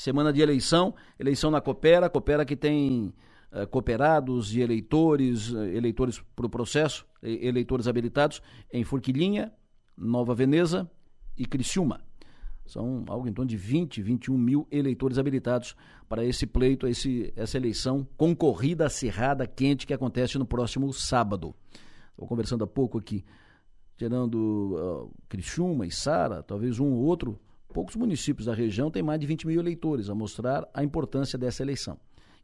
semana de eleição, eleição na Coopera, Coopera que tem uh, cooperados e eleitores, uh, eleitores para o processo, eleitores habilitados em Forquilinha, Nova Veneza e Criciúma. São algo em torno de 20, 21 mil eleitores habilitados para esse pleito, esse, essa eleição concorrida, acirrada, quente, que acontece no próximo sábado. Estou conversando há pouco aqui, tirando uh, Criciúma e Sara, talvez um ou outro, poucos municípios da região têm mais de 20 mil eleitores, a mostrar a importância dessa eleição.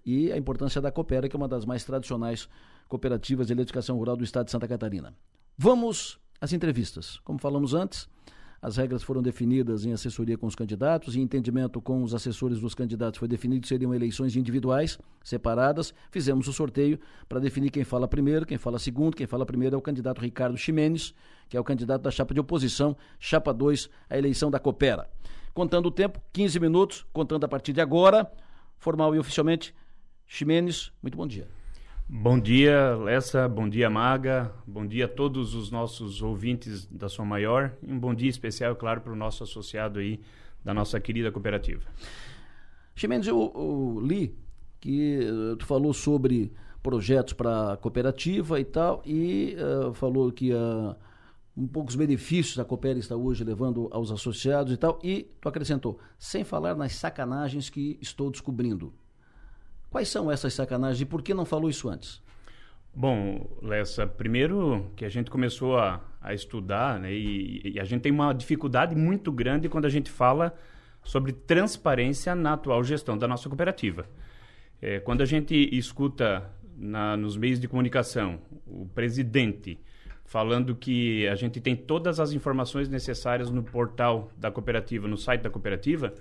E a importância da Coopera, que é uma das mais tradicionais cooperativas de eletrificação rural do estado de Santa Catarina. Vamos às entrevistas. Como falamos antes, as regras foram definidas em assessoria com os candidatos e entendimento com os assessores dos candidatos foi definido seriam eleições individuais, separadas. Fizemos o sorteio para definir quem fala primeiro, quem fala segundo. Quem fala primeiro é o candidato Ricardo Ximenes, que é o candidato da chapa de oposição, chapa 2, a eleição da Coopera. Contando o tempo, 15 minutos, contando a partir de agora, formal e oficialmente. Ximenes, muito bom dia. Bom dia, Lessa. Bom dia, Maga. Bom dia a todos os nossos ouvintes da Sua Maior. E um bom dia especial, claro, para o nosso associado aí da nossa querida cooperativa. Ximenes, eu, eu li que uh, tu falou sobre projetos para a cooperativa e tal, e uh, falou que uh, um pouco os benefícios a Coopera está hoje levando aos associados e tal, e tu acrescentou, sem falar nas sacanagens que estou descobrindo. Quais são essas sacanagens e por que não falou isso antes? Bom, Lessa, primeiro que a gente começou a, a estudar, né, e, e, a gente tem uma dificuldade muito grande quando a gente fala sobre transparência na atual gestão da nossa cooperativa. É, quando a gente escuta na, nos meios de comunicação o presidente falando que a gente tem todas as informações necessárias no portal da cooperativa, no site da cooperativa,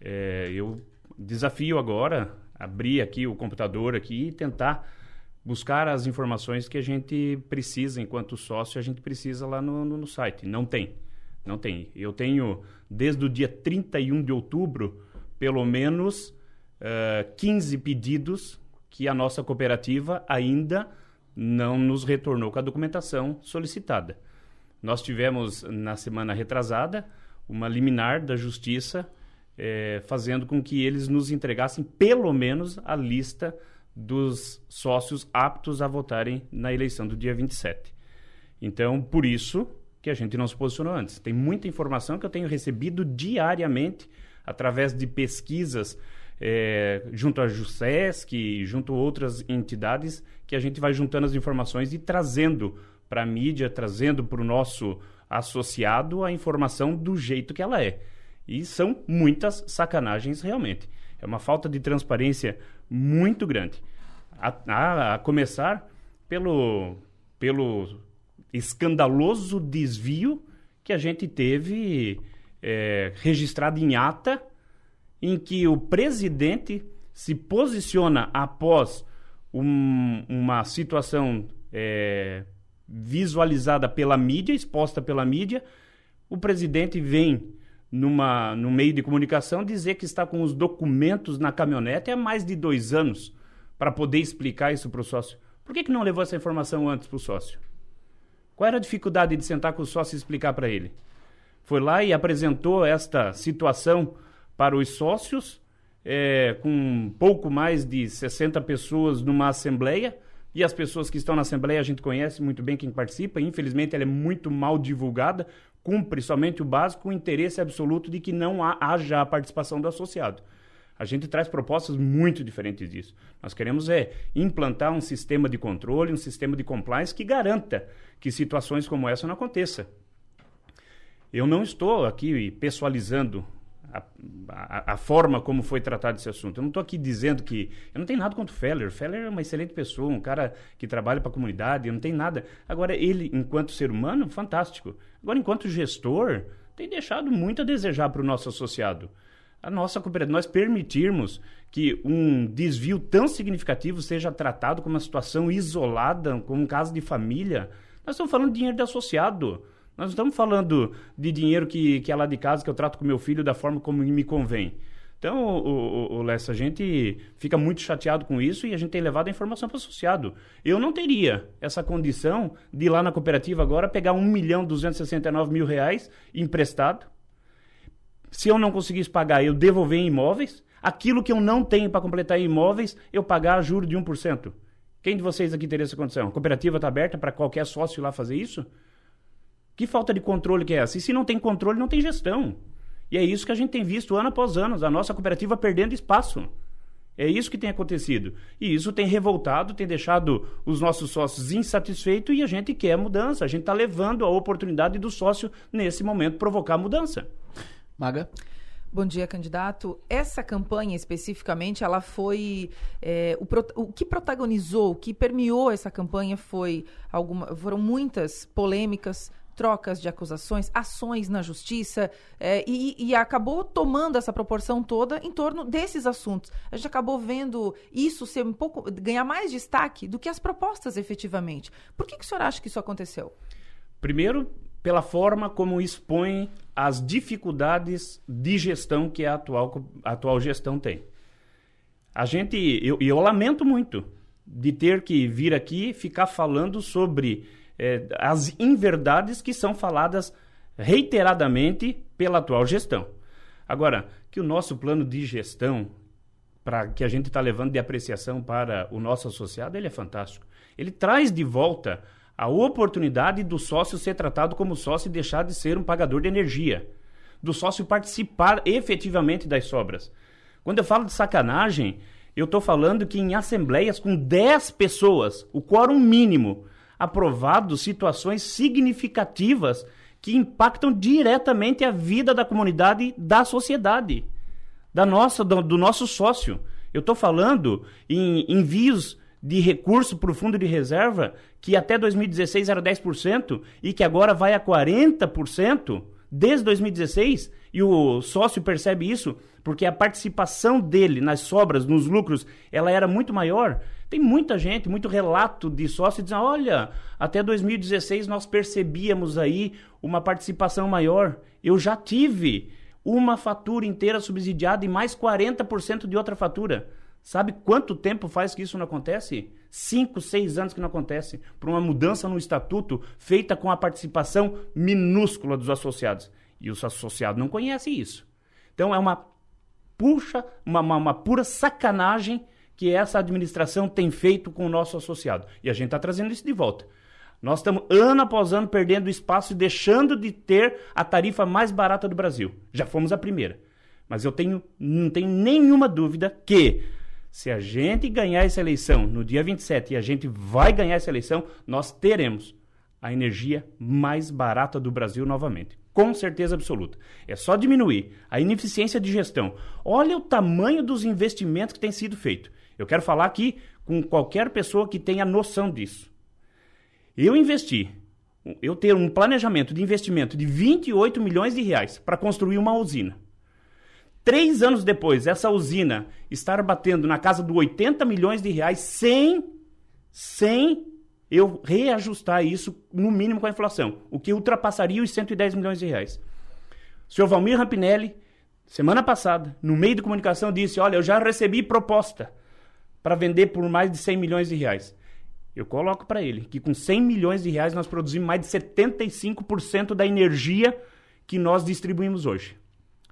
é, eu desafio agora abrir aqui o computador aqui e tentar buscar as informações que a gente precisa enquanto sócio, a gente precisa lá no, no, no site. Não tem. Não tem. Eu tenho, desde o dia 31 de outubro, pelo menos uh, eh, 15 pedidos que a nossa cooperativa ainda não nos retornou com a documentação solicitada. Nós tivemos, na semana retrasada, uma liminar da Justiça é, fazendo com que eles nos entregassem pelo menos a lista dos sócios aptos a votarem na eleição do dia 27. Então, por isso que a gente não se posicionou antes. Tem muita informação que eu tenho recebido diariamente através de pesquisas é, junto à JUSESC, junto a outras entidades, que a gente vai juntando as informações e trazendo para a mídia, trazendo para o nosso associado a informação do jeito que ela é. E são muitas sacanagens realmente. É uma falta de transparência muito grande. A, a, a começar pelo, pelo escandaloso desvio que a gente teve é, registrado em ata, em que o presidente se posiciona após um, uma situação é, visualizada pela mídia, exposta pela mídia, o presidente vem numa, no meio de comunicação dizer que está com os documentos na caminhonete há mais de dois anos para poder explicar isso para o sócio. Por que, que não levou essa informação antes para o sócio? Qual era a dificuldade de sentar com o sócio e explicar para ele? Foi lá e apresentou esta situação para os sócios, é, com pouco mais de 60 pessoas numa assembleia, e as pessoas que estão na Assembleia a gente conhece muito bem quem participa, infelizmente ela é muito mal divulgada, cumpre somente o básico, o interesse absoluto de que não haja a participação do associado. A gente traz propostas muito diferentes disso. Nós queremos é implantar um sistema de controle, um sistema de compliance que garanta que situações como essa não aconteça. Eu não estou aqui pessoalizando a, a, forma como foi tratado esse assunto. Eu não estou aqui dizendo que. Eu não tenho nada contra o Feller. O Feller é uma excelente pessoa, um cara que trabalha para a comunidade, eu não tenho nada. Agora, ele, enquanto ser humano, fantástico. Agora, enquanto gestor, tem deixado muito a desejar para o nosso associado. A nossa cooperativa, nós permitirmos que um desvio tão significativo seja tratado como uma situação isolada, como um caso de família. Nós estamos falando de dinheiro de associado. Nós não estamos falando de dinheiro que, que é lá de casa, que eu trato com meu filho da forma como me convém. Então, o, o, o Lessa, a gente fica muito chateado com isso e a gente tem levado a informação para o associado. Eu não teria essa condição de ir lá na cooperativa agora pegar 1 milhão 269 mil reais emprestado, Se eu não conseguisse pagar, eu devolver em imóveis. Aquilo que eu não tenho para completar em imóveis, eu pagar juro de 1%. Quem de vocês aqui teria essa condição? A cooperativa está aberta para qualquer sócio lá fazer isso? Que falta de controle que é essa? E se não tem controle, não tem gestão. E é isso que a gente tem visto ano após ano, a nossa cooperativa perdendo espaço. É isso que tem acontecido. E isso tem revoltado, tem deixado os nossos sócios insatisfeitos e a gente quer mudança. A gente está levando a oportunidade do sócio, nesse momento, provocar mudança. Maga? Bom dia, candidato. Essa campanha especificamente, ela foi é, o, o, que protagonizou, o que permeou essa campanha foi alguma, foram muitas polêmicas, trocas de acusações, ações na justiça, é, e, e, acabou tomando essa proporção toda em torno desses assuntos. A gente acabou vendo isso ser um pouco ganhar mais destaque do que as propostas efetivamente. Por que, que o senhor acha que isso aconteceu? Primeiro, pela forma como expõe as dificuldades de gestão que a atual, a atual gestão tem. A gente, eu, eu lamento muito de ter que vir aqui ficar falando sobre é, as inverdades que são faladas reiteradamente pela atual gestão. Agora, que o nosso plano de gestão, para que a gente está levando de apreciação para o nosso associado, ele é fantástico. Ele traz de volta a oportunidade do sócio ser tratado como sócio e deixar de ser um pagador de energia, do sócio participar efetivamente das sobras. Quando eu falo de sacanagem, eu estou falando que em assembleias com 10 pessoas, o quórum mínimo, aprovado situações significativas que impactam diretamente a vida da comunidade, da sociedade, da nossa, do, do nosso sócio. Eu estou falando em envios de recurso para o fundo de reserva, que até 2016 era 10% e que agora vai a 40% desde 2016, e o sócio percebe isso, porque a participação dele nas sobras, nos lucros, ela era muito maior. Tem muita gente, muito relato de sócio dizendo: olha, até 2016 nós percebíamos aí uma participação maior. Eu já tive uma fatura inteira subsidiada e mais 40% de outra fatura. Sabe quanto tempo faz que isso não acontece? Cinco, seis anos que não acontece. Por uma mudança no estatuto feita com a participação minúscula dos associados. E os associados não conhecem isso. Então é uma puxa, uma, uma, uma pura sacanagem que essa administração tem feito com o nosso associado. E a gente está trazendo isso de volta. Nós estamos ano após ano perdendo espaço e deixando de ter a tarifa mais barata do Brasil. Já fomos a primeira. Mas eu tenho, não tenho nenhuma dúvida que se a gente ganhar essa eleição no dia 27 e a gente vai ganhar essa eleição, nós teremos a energia mais barata do Brasil novamente. Com certeza absoluta. É só diminuir a ineficiência de gestão. Olha o tamanho dos investimentos que tem sido feito. Eu quero falar aqui com qualquer pessoa que tenha noção disso. Eu investi, eu ter um planejamento de investimento de 28 milhões de reais para construir uma usina. Três anos depois, essa usina estar batendo na casa de 80 milhões de reais sem, sem eu reajustar isso no mínimo com a inflação, o que ultrapassaria os 110 milhões de reais. O senhor Valmir Rampinelli, semana passada, no meio de comunicação, disse: Olha, eu já recebi proposta para vender por mais de 100 milhões de reais. Eu coloco para ele que com 100 milhões de reais nós produzimos mais de 75% da energia que nós distribuímos hoje.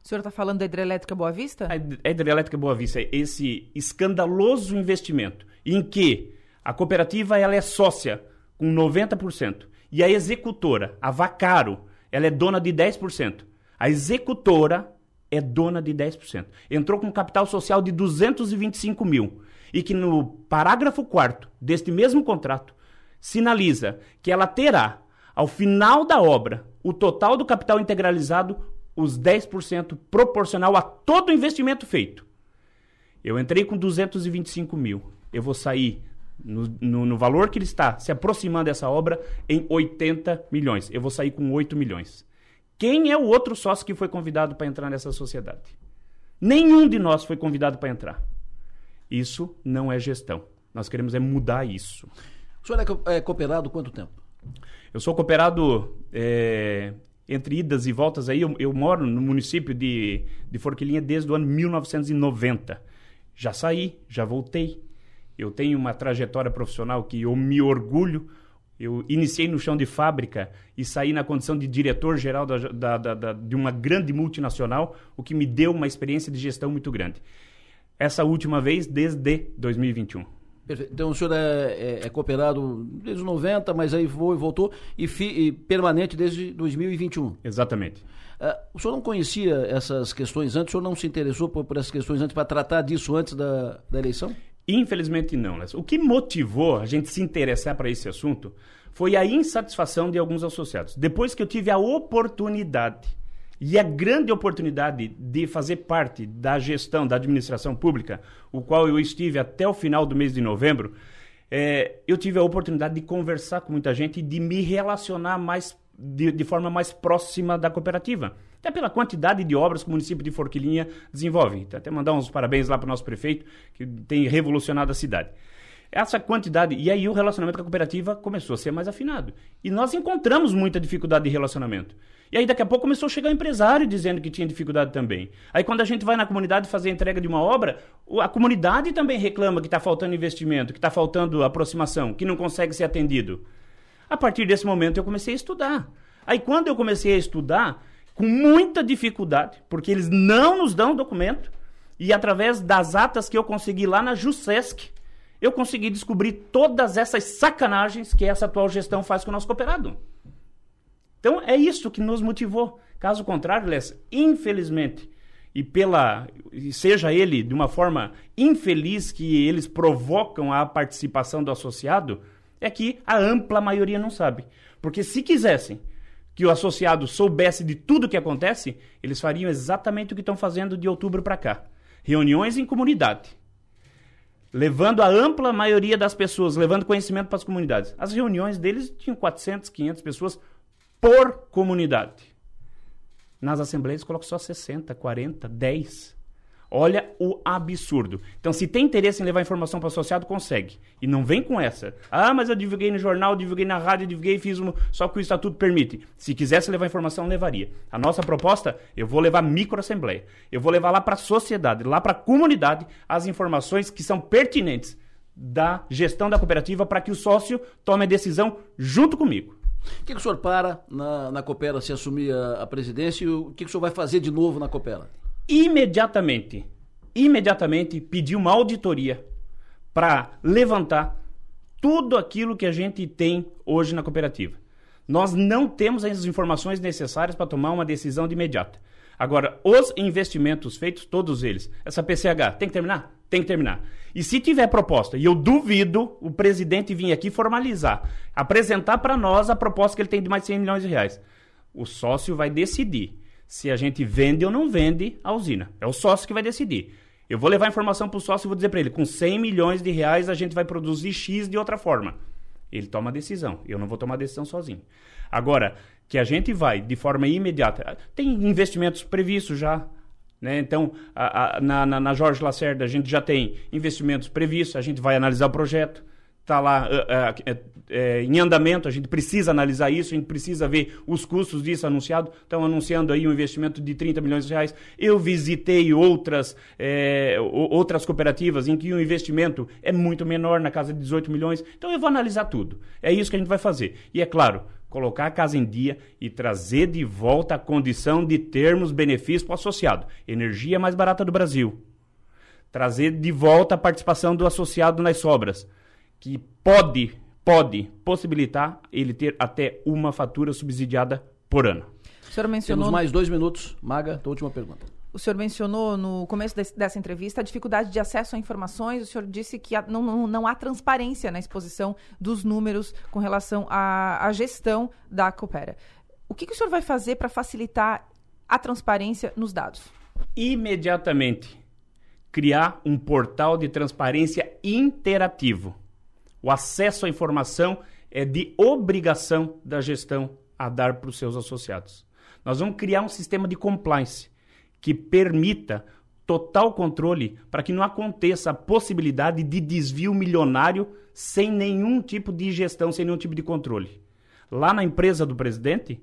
O senhor está falando da hidrelétrica Boa Vista? A hidrelétrica Boa Vista é esse escandaloso investimento em que a cooperativa ela é sócia com 90% e a executora, a Vacaro, ela é dona de 10%. A executora é dona de 10%. Entrou com capital social de 225 mil. E que no parágrafo 4 deste mesmo contrato sinaliza que ela terá, ao final da obra, o total do capital integralizado, os 10% proporcional a todo o investimento feito. Eu entrei com 225 mil. Eu vou sair no, no, no, valor que ele está se aproximando dessa obra em 80 milhões. Eu vou sair com 8 milhões. Quem é o outro sócio que foi convidado para entrar nessa sociedade? Nenhum de nós foi convidado para entrar. Isso não é gestão. Nós queremos é mudar isso. O senhor é, é cooperado quanto tempo? Eu sou cooperado é, entre idas e voltas aí. Eu, eu, moro no município de, de Forquilinha desde o ano 1990. Já saí, já voltei. Eu tenho uma trajetória profissional que eu me orgulho. Eu iniciei no chão de fábrica e saí na condição de diretor-geral da, da, da, de uma grande multinacional, o que me deu uma experiência de gestão muito grande. Essa última vez desde 2021. Perfeito. Então o senhor é, é, é, cooperado desde os 90, mas aí foi, voltou e, fi, e permanente desde 2021. Exatamente. Uh, o senhor não conhecia essas questões antes? O senhor não se interessou por, por essas questões antes para tratar disso antes da, da eleição? Infelizmente não. Né? O que motivou a gente se interessar para esse assunto foi a insatisfação de alguns associados. Depois que eu tive a oportunidade e a grande oportunidade de fazer parte da gestão da administração pública, o qual eu estive até o final do mês de novembro, é, eu tive a oportunidade de conversar com muita gente e de me relacionar mais de, de, forma mais próxima da cooperativa. Até pela quantidade de obras que o município de Forquilinha desenvolve. Então, até mandar uns parabéns lá para o nosso prefeito, que tem revolucionado a cidade. Essa quantidade. E aí o relacionamento com a cooperativa começou a ser mais afinado. E nós encontramos muita dificuldade de relacionamento. E aí daqui a pouco começou a chegar um empresário dizendo que tinha dificuldade também. Aí quando a gente vai na comunidade fazer a entrega de uma obra, a comunidade também reclama que está faltando investimento, que está faltando aproximação, que não consegue ser atendido. A partir desse momento eu comecei a estudar. Aí quando eu comecei a estudar, com muita dificuldade, porque eles não nos dão documento, e através das atas que eu consegui lá na JUSESC, eu consegui descobrir todas essas sacanagens que essa atual gestão faz com o nosso cooperado. Então é isso que nos motivou. Caso contrário, Les, infelizmente, e pela seja ele de uma forma infeliz que eles provocam a participação do associado, é que a ampla maioria não sabe. Porque se quisessem que o associado soubesse de tudo o que acontece, eles fariam exatamente o que estão fazendo de outubro para cá. Reuniões em comunidade. Levando a ampla maioria das pessoas, levando conhecimento para as comunidades. As reuniões deles tinham 400, 500 pessoas por comunidade. Nas assembleias coloca só 60, 40, 10. Olha o absurdo. Então, se tem interesse em levar informação para o associado, consegue. E não vem com essa. Ah, mas eu divulguei no jornal, divulguei na rádio, divulguei, fiz um... só que o estatuto permite. Se quisesse levar informação, levaria. A nossa proposta, eu vou levar microassembleia. Eu vou levar lá para a sociedade, lá para a comunidade, as informações que são pertinentes da gestão da cooperativa para que o sócio tome a decisão junto comigo. O que, que o senhor para na, na Coopera se assumir a, a presidência e o que, que o senhor vai fazer de novo na Coopera? Imediatamente, imediatamente pedir uma auditoria para levantar tudo aquilo que a gente tem hoje na cooperativa. Nós não temos as informações necessárias para tomar uma decisão de imediata. Agora, os investimentos feitos, todos eles, essa PCH, tem que terminar? Tem que terminar. E se tiver proposta, e eu duvido o presidente vir aqui formalizar, apresentar para nós a proposta que ele tem de mais de 100 milhões de reais, o sócio vai decidir se a gente vende ou não vende a usina. É o sócio que vai decidir. Eu vou levar informação para o sócio e vou dizer para ele, com 100 milhões de reais a gente vai produzir X de outra forma. Ele toma a decisão. Eu não vou tomar a decisão sozinho. Agora, que a gente vai de forma imediata. Tem investimentos previstos já. Né? Então, a, a, na, na, na, Jorge Lacerda, a gente já tem investimentos previstos, a gente vai analisar o projeto. Está lá uh, uh, em andamento, a gente precisa analisar isso, a gente precisa ver os custos disso anunciado. Estão anunciando aí um investimento de 30 milhões de reais. Eu visitei outras, eh, outras cooperativas em que o investimento é muito menor, na casa de 18 milhões. Então, eu vou analisar tudo. É isso que a gente vai fazer. E é claro, colocar a casa em dia e trazer de volta a condição de termos benefícios para o associado. Energia mais barata do Brasil. Trazer de volta a participação do associado nas sobras, que pode, pode possibilitar ele ter até uma fatura subsidiada por ano. O senhor mencionou... Temos mais dois minutos. Maga, tua última pergunta. O senhor mencionou no começo desse, dessa entrevista a dificuldade de acesso a informações. O senhor disse que há, não, não, não, há transparência na exposição dos números com relação à, à gestão da Coopera. O que, que o senhor vai fazer para facilitar a transparência nos dados? Imediatamente criar um portal de transparência interativo. O acesso à informação é de obrigação da gestão a dar para os seus associados. Nós vamos criar um sistema de compliance que permita total controle para que não aconteça a possibilidade de desvio milionário sem nenhum tipo de gestão, sem nenhum tipo de controle. Lá na empresa do presidente,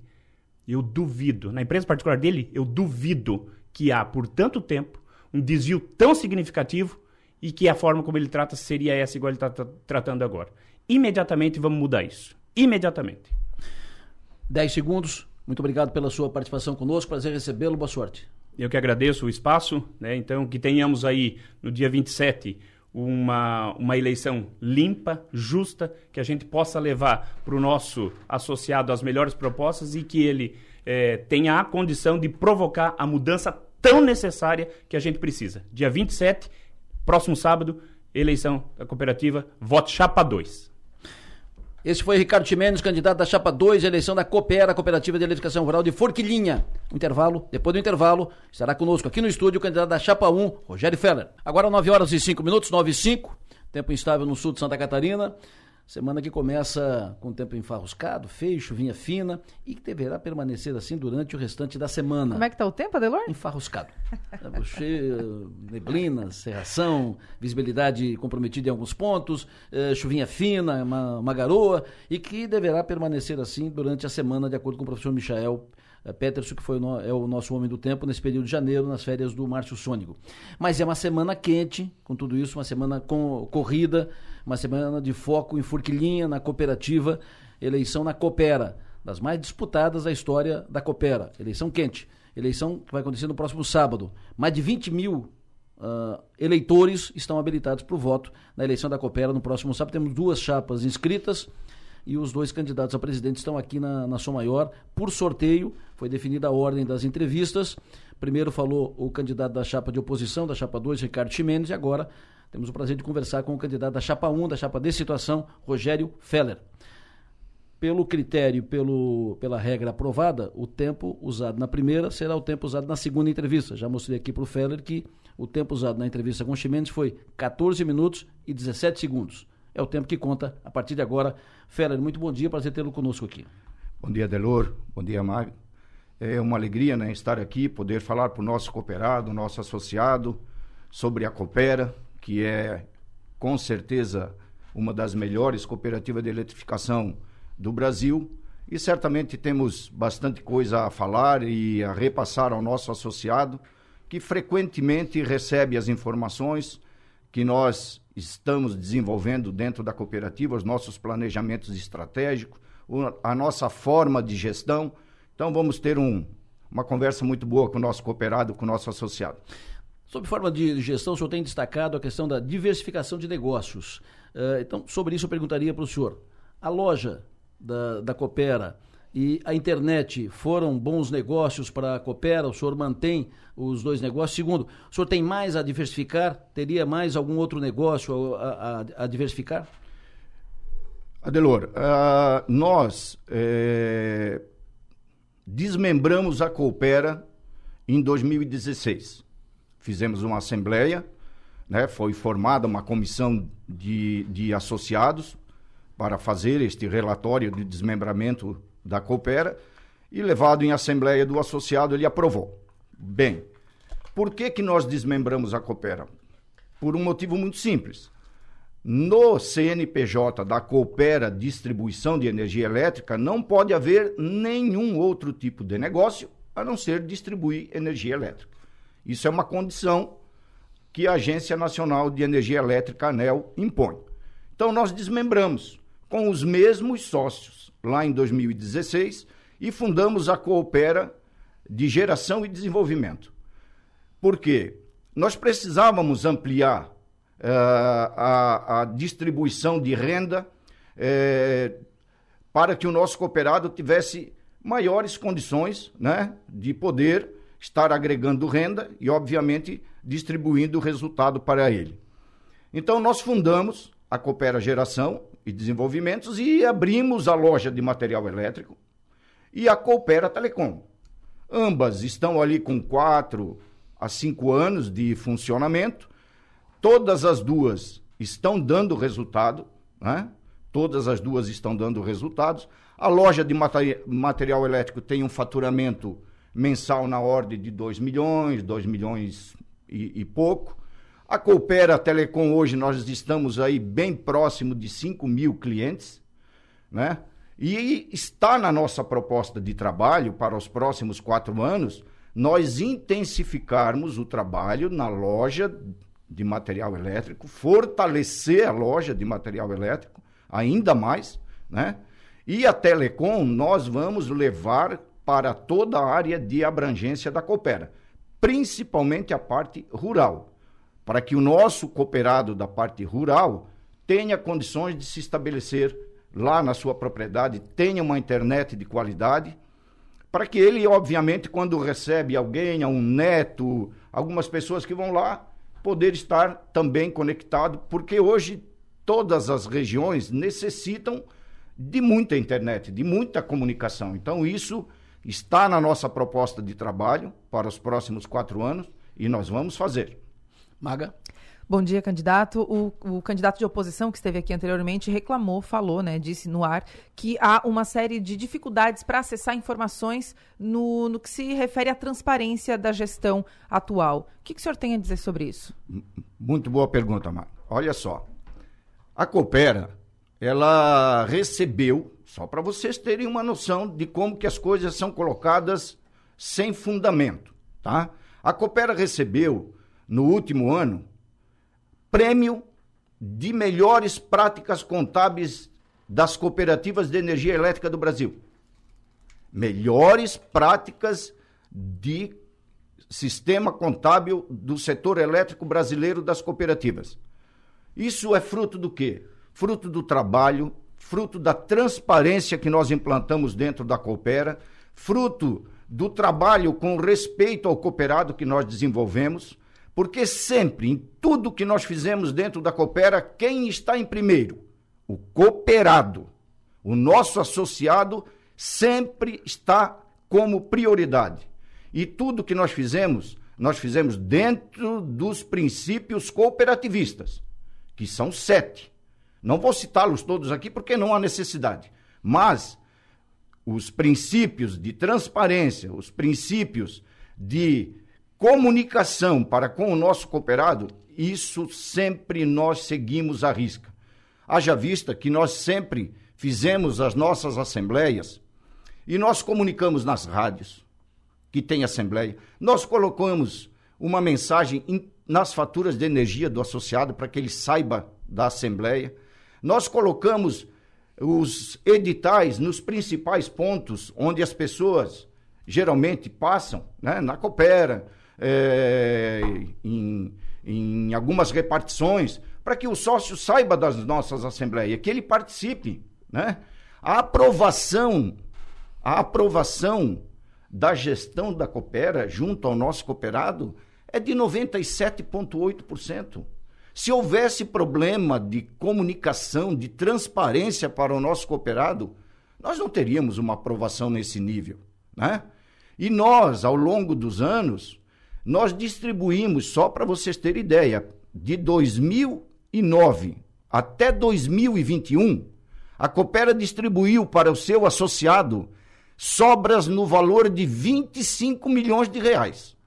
eu duvido, na empresa particular dele, eu duvido que há por tanto tempo um desvio tão significativo e que a forma como ele trata seria essa igual ele está tratando agora. Imediatamente vamos mudar isso. imediatamente. 10 segundos. Muito obrigado pela sua participação conosco. Prazer recebê-lo. Boa sorte. Eu que agradeço o espaço, né? Então, que tenhamos aí no dia 27 uma, uma eleição limpa, justa, que a gente possa levar para o nosso associado as melhores propostas e que ele é, tenha a condição de provocar a mudança tão necessária que a gente precisa. Dia 27, próximo sábado, eleição da cooperativa, vote Chapa 2. Esse foi Ricardo Ximenes, candidato da Chapa 2, eleição da Coopera, Cooperativa de Eletrificação Rural de Forquilhinha. Intervalo, depois do intervalo, estará conosco aqui no estúdio o candidato da Chapa 1, Rogério Feller. Agora 9 horas e 5 minutos, 9 e 5, tempo instável no sul de Santa Catarina. Semana que começa com tempo enfarruscado, feio, chuvinha fina e que deverá permanecer assim durante o restante da semana. Como é que está o tempo, Adelor? Enfarruscado. Cheio, neblina, serração, visibilidade comprometida em alguns pontos, eh, chuvinha fina, uma, uma garoa e que deverá permanecer assim durante a semana, de acordo com o professor Michael Peterson, que foi no, é o nosso homem do tempo nesse período de janeiro, nas férias do Márcio Sônico. Mas é uma semana quente, com tudo isso, uma semana com corrida, uma semana de foco em Forquilhinha, na cooperativa, eleição na Coopera, das mais disputadas da história da Coopera. Eleição quente. Eleição que vai acontecer no próximo sábado. Mais de 20 mil uh, eleitores estão habilitados para o voto na eleição da Coopera no próximo sábado. Temos duas chapas inscritas e os dois candidatos a presidente estão aqui na, na Som Maior. Por sorteio, foi definida a ordem das entrevistas. Primeiro falou o candidato da chapa de oposição, da chapa 2, Ricardo Ximenes, e agora temos o prazer de conversar com o candidato da chapa 1, da chapa de situação, Rogério Feller. Pelo critério, pelo, pela regra aprovada, o tempo usado na primeira será o tempo usado na segunda entrevista. Já mostrei aqui para o Feller que o tempo usado na entrevista com Ximenes foi 14 minutos e 17 segundos. É o tempo que conta a partir de agora. Feller, muito bom dia, prazer tê-lo conosco aqui. Bom dia, Delor. Bom dia, Mário. É uma alegria né, estar aqui, poder falar para o nosso cooperado, nosso associado, sobre a Coopera, que é com certeza uma das melhores cooperativas de eletrificação do Brasil. E certamente temos bastante coisa a falar e a repassar ao nosso associado, que frequentemente recebe as informações que nós estamos desenvolvendo dentro da cooperativa, os nossos planejamentos estratégicos, a nossa forma de gestão. Então, vamos ter um, uma conversa muito boa com o nosso cooperado, com o nosso associado. Sob forma de gestão, o senhor tem destacado a questão da diversificação de negócios. Uh, então, sobre isso eu perguntaria para o senhor. A loja da, da Coopera e a internet foram bons negócios para a Coopera? O senhor mantém os dois negócios? Segundo, o senhor tem mais a diversificar? Teria mais algum outro negócio a, a, a diversificar? Adelor, uh, nós eh, desmembramos a Coopera em 2016 fizemos uma assembleia, né, foi formada uma comissão de, de associados para fazer este relatório de desmembramento da Coopera e levado em assembleia do associado, ele aprovou. Bem, por que, que nós desmembramos a Coopera? Por um motivo muito simples. No CNPJ da Coopera Distribuição de Energia Elétrica não pode haver nenhum outro tipo de negócio a não ser distribuir energia elétrica. Isso é uma condição que a Agência Nacional de Energia Elétrica, ANEL, impõe. Então, nós desmembramos com os mesmos sócios lá em 2016 e fundamos a Coopera de Geração e Desenvolvimento. Por quê? Nós precisávamos ampliar uh, a, a, distribuição de renda uh, para que o nosso cooperado tivesse maiores condições né, de poder estar agregando renda e, obviamente, distribuindo o resultado para ele. Então, nós fundamos a Coopera Geração e Desenvolvimentos e abrimos a loja de material elétrico e a Coopera Telecom. Ambas estão ali com quatro a cinco anos de funcionamento. Todas as duas estão dando resultado, né? Todas as duas estão dando resultados. A loja de material elétrico tem um faturamento mensal na ordem de 2 milhões, 2 milhões e, e, pouco. A Coopera Telecom hoje nós estamos aí bem próximo de 5 mil clientes, né? E está na nossa proposta de trabalho para os próximos quatro anos nós intensificarmos o trabalho na loja de material elétrico, fortalecer a loja de material elétrico ainda mais, né? E a Telecom nós vamos levar para toda a área de abrangência da Coopera, principalmente a parte rural, para que o nosso cooperado da parte rural tenha condições de se estabelecer lá na sua propriedade, tenha uma internet de qualidade, para que ele, obviamente, quando recebe alguém, um neto, algumas pessoas que vão lá, poder estar também conectado, porque hoje todas as regiões necessitam de muita internet, de muita comunicação. Então, isso está na nossa proposta de trabalho para os próximos quatro anos e nós vamos fazer. Maga? Bom dia, candidato. O, o, candidato de oposição que esteve aqui anteriormente reclamou, falou, né, disse no ar, que há uma série de dificuldades para acessar informações no, no, que se refere à transparência da gestão atual. O que, que o senhor tem a dizer sobre isso? Muito boa pergunta, Mar. Olha só. A Coopera, ela recebeu, só para vocês terem uma noção de como que as coisas são colocadas sem fundamento, tá? A Coopera recebeu, no último ano, prêmio de melhores práticas contábeis das cooperativas de energia elétrica do Brasil. Melhores práticas de sistema contábil do setor elétrico brasileiro das cooperativas. Isso é fruto do quê? Fruto do trabalho, fruto da transparência que nós implantamos dentro da Coopera, fruto do trabalho com respeito ao cooperado que nós desenvolvemos porque sempre, em tudo que nós fizemos dentro da Coopera, quem está em primeiro? O cooperado. O nosso associado sempre está como prioridade. E tudo que nós fizemos, nós fizemos dentro dos princípios cooperativistas, que são sete. Não vou citá-los todos aqui porque não há necessidade. Mas os princípios de transparência, os princípios de comunicação para com o nosso cooperado, isso sempre nós seguimos à risca. Haja vista que nós sempre fizemos as nossas assembleias e nós comunicamos nas rádios que tem assembleia. Nós colocamos uma mensagem in, nas faturas de energia do associado para que ele saiba da assembleia. Nós colocamos os editais nos principais pontos onde as pessoas geralmente passam, né? na Coopera, é, em, em algumas repartições, para que o sócio saiba das nossas assembleias, que ele participe. Né? A aprovação, a aprovação da gestão da Coopera junto ao nosso cooperado é de 97,8%. Se houvesse problema de comunicação, de transparência para o nosso cooperado, nós não teríamos uma aprovação nesse nível. Né? E nós, ao longo dos anos, nós distribuímos, só para vocês terem ideia, de 2009 até 2021, a Coopera distribuiu para o seu associado sobras no valor de 25 milhões de reais.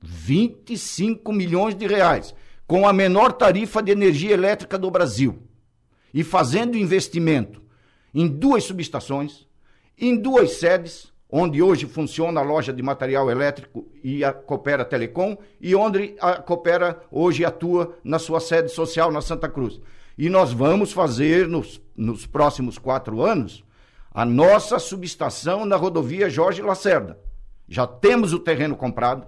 25 milhões de reais, com a menor tarifa de energia elétrica do Brasil. E fazendo investimento em duas subestações, em duas sedes, onde hoje funciona a loja de material elétrico e a Coopera Telecom, e onde a Coopera hoje atua na sua sede social na Santa Cruz. E nós vamos fazer nos, nos próximos quatro anos a nossa subestação na rodovia Jorge Lacerda. Já temos o terreno comprado.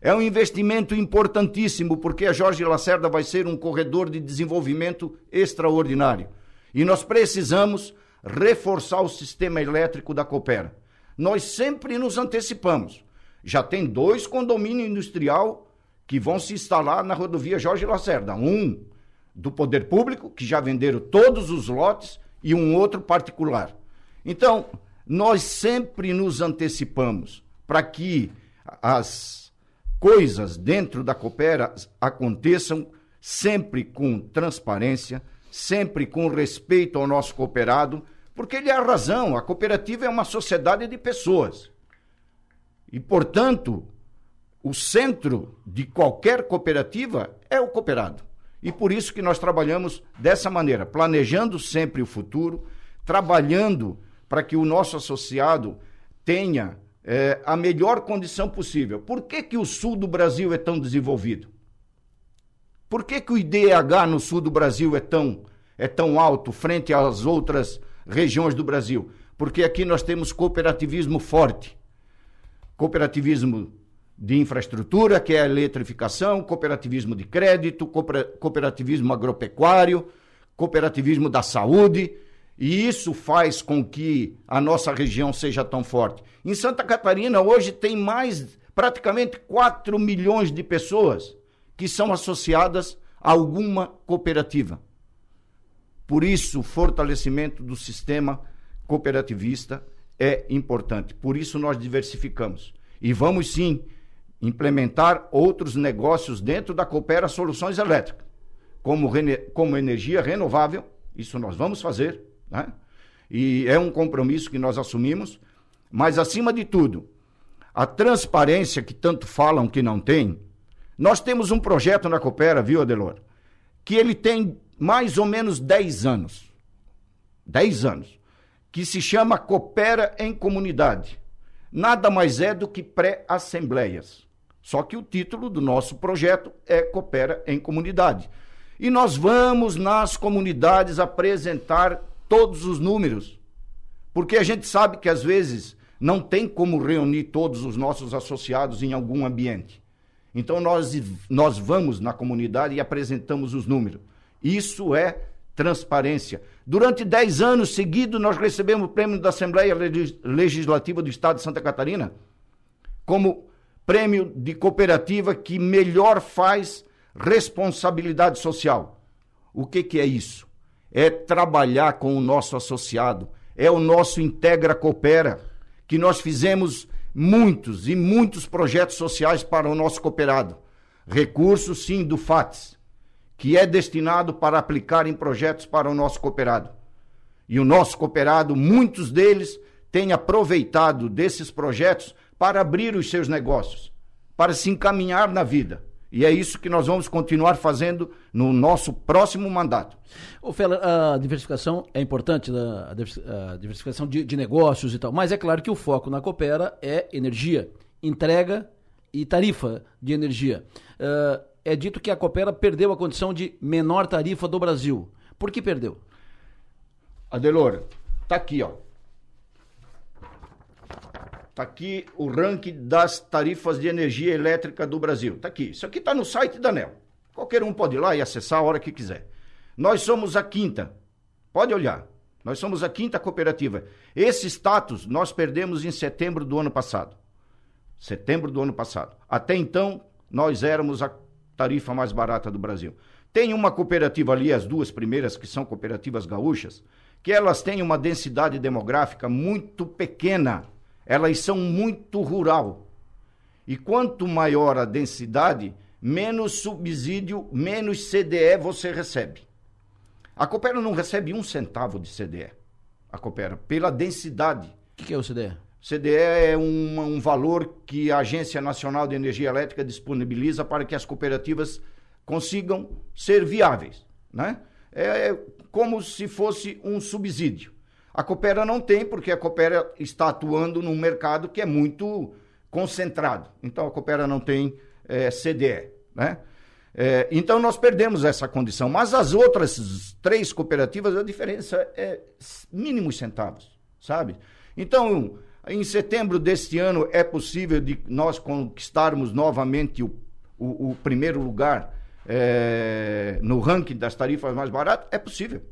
É um investimento importantíssimo, porque a Jorge Lacerda vai ser um corredor de desenvolvimento extraordinário. E nós precisamos reforçar o sistema elétrico da Coopera nós sempre nos antecipamos. Já tem dois condomínios industrial que vão se instalar na rodovia Jorge Lacerda. Um do poder público, que já venderam todos os lotes, e um outro particular. Então, nós sempre nos antecipamos para que as coisas dentro da Coopera aconteçam sempre com transparência, sempre com respeito ao nosso cooperado porque ele é a razão, a cooperativa é uma sociedade de pessoas. E, portanto, o centro de qualquer cooperativa é o cooperado. E por isso que nós trabalhamos dessa maneira, planejando sempre o futuro, trabalhando para que o nosso associado tenha é, a melhor condição possível. Por que, que o sul do Brasil é tão desenvolvido? Por que, que o IDH no sul do Brasil é tão, é tão alto frente às outras regiões do Brasil, porque aqui nós temos cooperativismo forte. Cooperativismo de infraestrutura, que é a eletrificação, cooperativismo de crédito, cooperativismo agropecuário, cooperativismo da saúde, e isso faz com que a nossa região seja tão forte. Em Santa Catarina, hoje, tem mais, praticamente 4 milhões de pessoas que são associadas a alguma cooperativa. Por isso, o fortalecimento do sistema cooperativista é importante. Por isso, nós diversificamos. E vamos sim implementar outros negócios dentro da Coopera Soluções Elétricas, como, como energia renovável, isso nós vamos fazer, né? e é um compromisso que nós assumimos, mas acima de tudo, a transparência que tanto falam que não tem, nós temos um projeto na Coopera, viu, Adelor, que ele tem mais ou menos 10 anos, 10 anos, que se chama Coopera em Comunidade. Nada mais é do que pré-assembleias. Só que o título do nosso projeto é Coopera em Comunidade. E nós vamos nas comunidades apresentar todos os números. Porque a gente sabe que às vezes não tem como reunir todos os nossos associados em algum ambiente. Então nós, nós vamos na comunidade e apresentamos os números. Isso é transparência. Durante 10 anos seguidos, nós recebemos o prêmio da Assembleia Legislativa do Estado de Santa Catarina como prêmio de cooperativa que melhor faz responsabilidade social. O que, que é isso? É trabalhar com o nosso associado, é o nosso Integra Coopera, que nós fizemos muitos e muitos projetos sociais para o nosso cooperado. Recursos, sim, do FATS, que é destinado para aplicar em projetos para o nosso cooperado. E o nosso cooperado, muitos deles, têm aproveitado desses projetos para abrir os seus negócios, para se encaminhar na vida. E é isso que nós vamos continuar fazendo no nosso próximo mandato. Ô, Fela, a diversificação é importante, a diversificação de, de, negócios e tal, mas é claro que o foco na Coopera é energia, entrega e tarifa de energia. Uh, é dito que a Coopera perdeu a condição de menor tarifa do Brasil. Por que perdeu? Adelor, tá aqui, ó. Está aqui o ranking das tarifas de energia elétrica do Brasil. Está aqui. Isso aqui está no site da ANEL. Qualquer um pode ir lá e acessar a hora que quiser. Nós somos a quinta. Pode olhar. Nós somos a quinta cooperativa. Esse status nós perdemos em setembro do ano passado. Setembro do ano passado. Até então, nós éramos a tarifa mais barata do Brasil. Tem uma cooperativa ali, as duas primeiras, que são cooperativas gaúchas, que elas têm uma densidade demográfica muito pequena elas são muito rural. E quanto maior a densidade, menos subsídio, menos CDE você recebe. A Coopera não recebe um centavo de CDE. A Coopera, pela densidade. O que, que, é o CDE? CDE é um, um valor que a Agência Nacional de Energia Elétrica disponibiliza para que as cooperativas consigam ser viáveis. Né? É, é como se fosse um subsídio. A Coopera não tem, porque a Coopera está atuando num mercado que é muito concentrado. Então a Coopera não tem é, CDE. Né? É, então nós perdemos essa condição. Mas as outras três cooperativas, a diferença é mínimos centavos, sabe? Então, em setembro deste ano, é possível de nós conquistarmos novamente o, o, o primeiro lugar é, no ranking das tarifas mais baratas? É possível.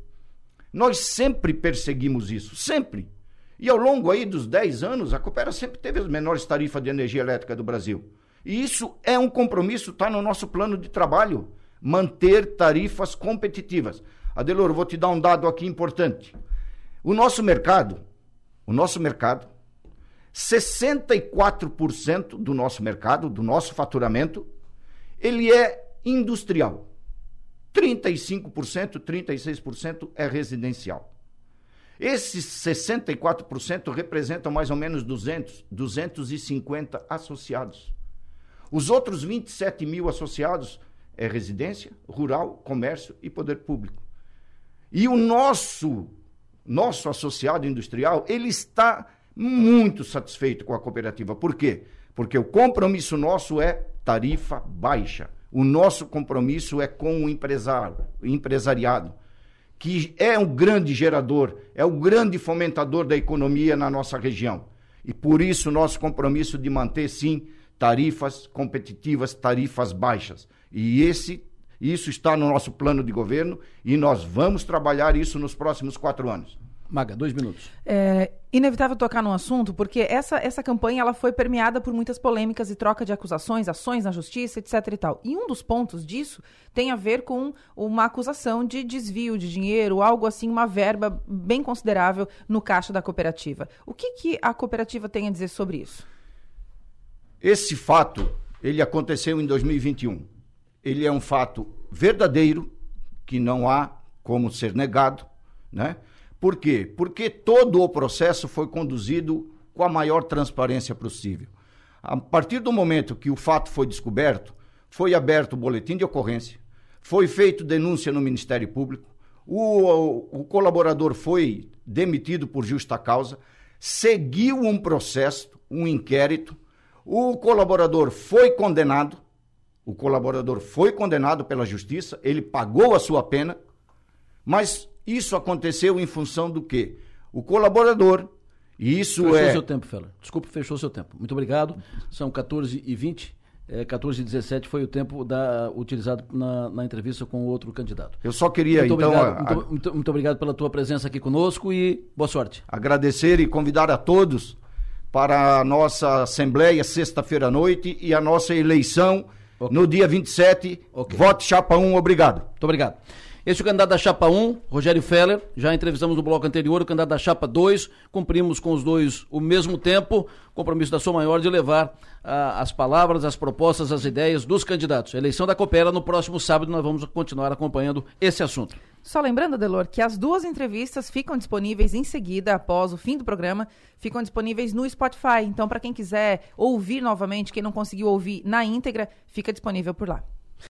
Nós sempre perseguimos isso, sempre. E ao longo aí dos 10 anos, a Coopera sempre teve as menores tarifas de energia elétrica do Brasil. E isso é um compromisso, está no nosso plano de trabalho, manter tarifas competitivas. Adelor, vou te dar um dado aqui importante. O nosso mercado, o nosso mercado, 64% do nosso mercado, do nosso faturamento, ele é industrial. 35%, 36% é residencial. Esses 64% representam mais ou menos 200, 250 associados. Os outros 27 mil associados é residência, rural, comércio e poder público. E o nosso, nosso associado industrial, ele está muito satisfeito com a cooperativa. Por quê? Porque o compromisso nosso é tarifa baixa. O nosso compromisso é com o empresário, o empresariado, que é um grande gerador, é o grande fomentador da economia na nossa região. E por isso nosso compromisso de manter sim tarifas competitivas, tarifas baixas. E esse isso está no nosso plano de governo e nós vamos trabalhar isso nos próximos quatro anos. Maga, dois minutos. É inevitável tocar num assunto, porque essa, essa campanha ela foi permeada por muitas polêmicas e troca de acusações, ações na justiça, etc. e tal. E um dos pontos disso tem a ver com uma acusação de desvio de dinheiro, algo assim, uma verba bem considerável no caixa da cooperativa. O que, que a cooperativa tem a dizer sobre isso? Esse fato, ele aconteceu em 2021. Ele é um fato verdadeiro, que não há como ser negado, né? Por quê? Porque todo o processo foi conduzido com a maior transparência possível. A partir do momento que o fato foi descoberto, foi aberto o boletim de ocorrência, foi feito denúncia no Ministério Público, o, o, o colaborador foi demitido por justa causa, seguiu um processo, um inquérito, o colaborador foi condenado, o colaborador foi condenado pela justiça, ele pagou a sua pena, mas isso aconteceu em função do quê? O colaborador, e isso fechou é. Fechou seu tempo, Fela. Desculpe, fechou seu tempo. Muito obrigado. São 14 e 20 é, 14 e 17 foi o tempo da, utilizado na, na, entrevista com outro candidato. Eu só queria, muito então. Obrigado, a, muito, muito, muito, obrigado pela tua presença aqui conosco e boa sorte. Agradecer e convidar a todos para a nossa Assembleia sexta-feira à noite e a nossa eleição okay. no dia 27. Okay. Vote Chapa 1, obrigado. Muito obrigado. Este é o candidato da Chapa 1, Rogério Feller. Já entrevistamos no bloco anterior o candidato da Chapa 2. Cumprimos com os dois o mesmo tempo. Compromisso da sua maior de levar ah, as palavras, as propostas, as ideias dos candidatos. eleição da Coopera no próximo sábado. Nós vamos continuar acompanhando esse assunto. Só lembrando, Delor, que as duas entrevistas ficam disponíveis em seguida, após o fim do programa, ficam disponíveis no Spotify. Então, para quem quiser ouvir novamente, quem não conseguiu ouvir na íntegra, fica disponível por lá.